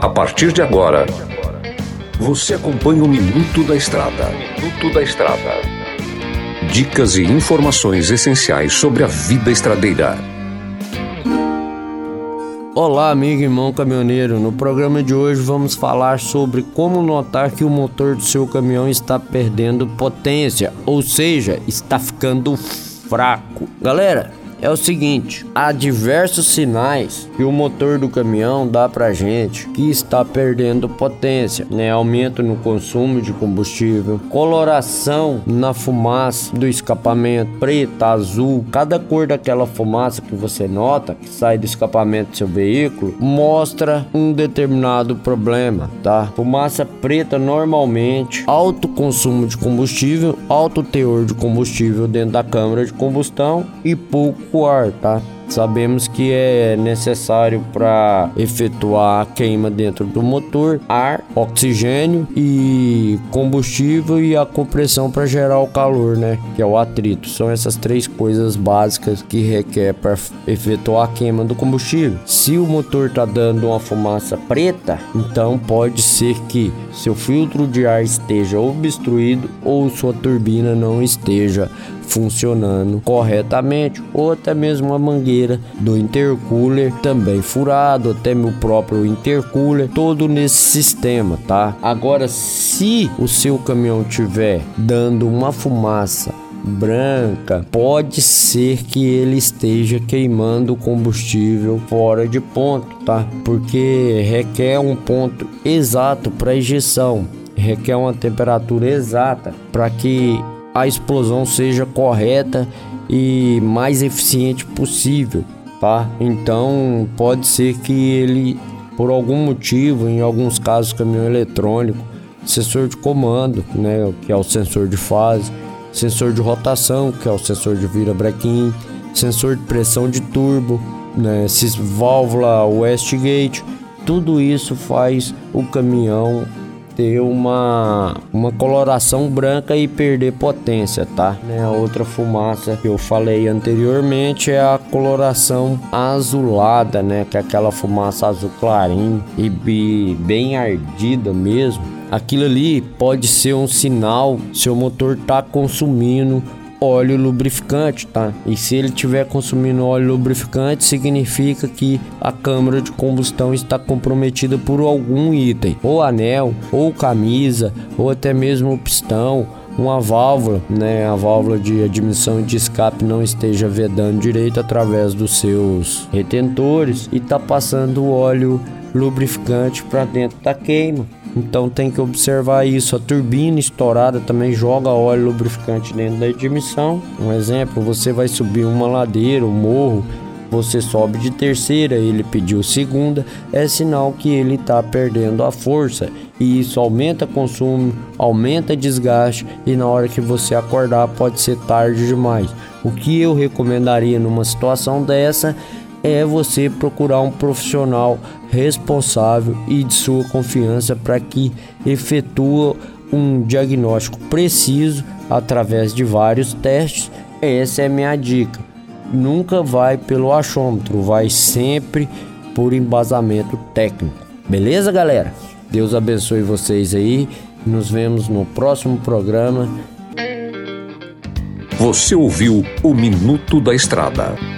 A partir de agora, você acompanha o Minuto da Estrada. Minuto da Estrada. Dicas e informações essenciais sobre a vida estradeira. Olá, amigo e irmão caminhoneiro. No programa de hoje vamos falar sobre como notar que o motor do seu caminhão está perdendo potência, ou seja, está ficando fraco. Galera, é o seguinte: há diversos sinais que o motor do caminhão dá pra gente que está perdendo potência, né? Aumento no consumo de combustível, coloração na fumaça do escapamento, preta, azul, cada cor daquela fumaça que você nota que sai do escapamento do seu veículo mostra um determinado problema, tá? Fumaça preta normalmente alto consumo de combustível, alto teor de combustível dentro da câmara de combustão e pouco pouco ar, tá? Sabemos que é necessário para efetuar a queima dentro do motor ar, oxigênio e combustível e a compressão para gerar o calor, né? Que é o atrito. São essas três coisas básicas que requer para efetuar a queima do combustível. Se o motor tá dando uma fumaça preta, então pode ser que seu filtro de ar esteja obstruído ou sua turbina não esteja funcionando corretamente, ou até mesmo a mangueira do intercooler também furado, até meu próprio intercooler, todo nesse sistema, tá? Agora, se o seu caminhão tiver dando uma fumaça branca, pode ser que ele esteja queimando combustível fora de ponto, tá? Porque requer um ponto exato para injeção, requer uma temperatura exata para que a explosão seja correta e mais eficiente possível, tá? Então pode ser que ele, por algum motivo, em alguns casos caminhão eletrônico, sensor de comando, né, que é o sensor de fase, sensor de rotação, que é o sensor de vira-brequim, sensor de pressão de turbo, né, válvula Westgate, tudo isso faz o caminhão ter uma, uma coloração branca e perder potência, tá? Né? A outra fumaça que eu falei anteriormente é a coloração azulada, né? Que é aquela fumaça azul clarinho e bem ardida mesmo. Aquilo ali pode ser um sinal se o motor tá consumindo óleo lubrificante, tá? E se ele estiver consumindo óleo lubrificante, significa que a câmara de combustão está comprometida por algum item, ou anel, ou camisa, ou até mesmo pistão, uma válvula, né, a válvula de admissão e de escape não esteja vedando direito através dos seus retentores e tá passando o óleo lubrificante para dentro da queima. Então tem que observar isso. A turbina estourada também joga óleo lubrificante dentro da admissão. Um exemplo, você vai subir uma ladeira, um morro, você sobe de terceira, ele pediu segunda, é sinal que ele está perdendo a força e isso aumenta consumo, aumenta desgaste e na hora que você acordar pode ser tarde demais. O que eu recomendaria numa situação dessa é você procurar um profissional responsável e de sua confiança para que efetue um diagnóstico preciso através de vários testes. Essa é minha dica. Nunca vai pelo achômetro, vai sempre por embasamento técnico. Beleza, galera? Deus abençoe vocês aí. Nos vemos no próximo programa. Você ouviu o Minuto da Estrada.